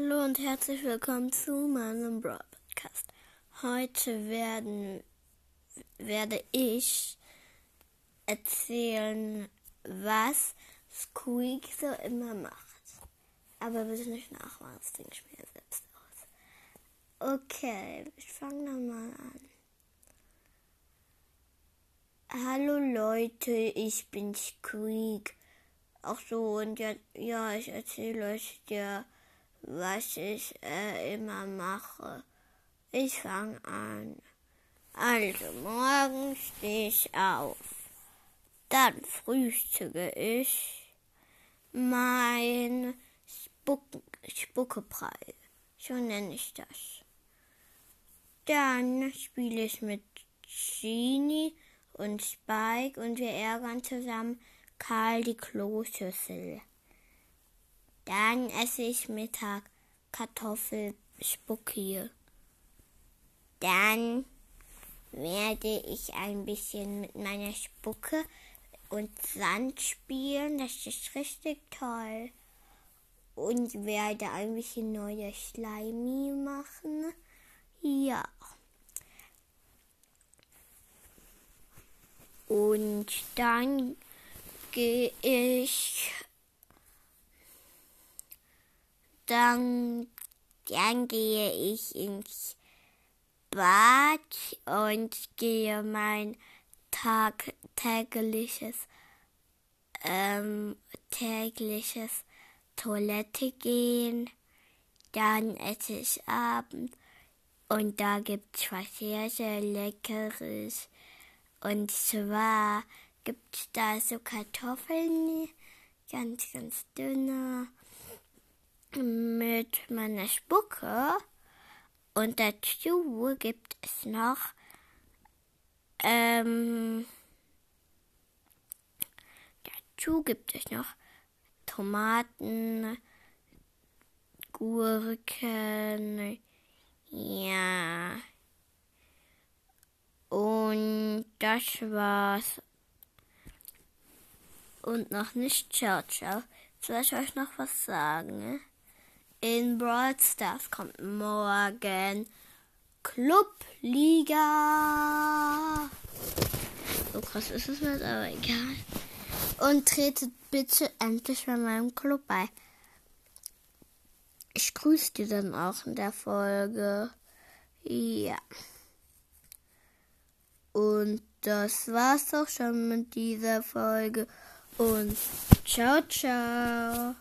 Hallo und herzlich willkommen zu meinem Broad Podcast. Heute werden, werde ich erzählen, was Squeak so immer macht. Aber bitte nicht nachmachen, das denke ich mir selbst aus. Okay, ich fange dann mal an. Hallo Leute, ich bin Squeak. Ach so, und ja, ja ich erzähle euch ja was ich äh, immer mache. Ich fange an. Also morgen stehe ich auf. Dann frühstücke ich mein Spuck Spuckebrei. So nenne ich das. Dann spiele ich mit Genie und Spike und wir ärgern zusammen Karl die Kloschüssel. Dann esse ich Mittag Kartoffelspucki. Dann werde ich ein bisschen mit meiner Spucke und Sand spielen. Das ist richtig toll. Und werde ein bisschen neue Slimy machen. Ja. Und dann gehe ich dann, dann gehe ich ins Bad und gehe mein Tag, tägliches, ähm, tägliches Toilette gehen. Dann esse ich Abend und da gibt es was sehr, sehr Leckeres. Und zwar gibt es da so Kartoffeln, ganz, ganz dünne mit meiner Spucke. Und dazu gibt es noch ähm, dazu gibt es noch Tomaten, Gurken, ja. Und das war's. Und noch nicht ciao, ciao. Soll ich euch noch was sagen? In Brawl Stars kommt morgen Clubliga. So krass ist es nicht, aber egal. Und tretet bitte endlich bei meinem Club bei. Ich grüße dir dann auch in der Folge. Ja. Und das war's auch schon mit dieser Folge. Und ciao, ciao.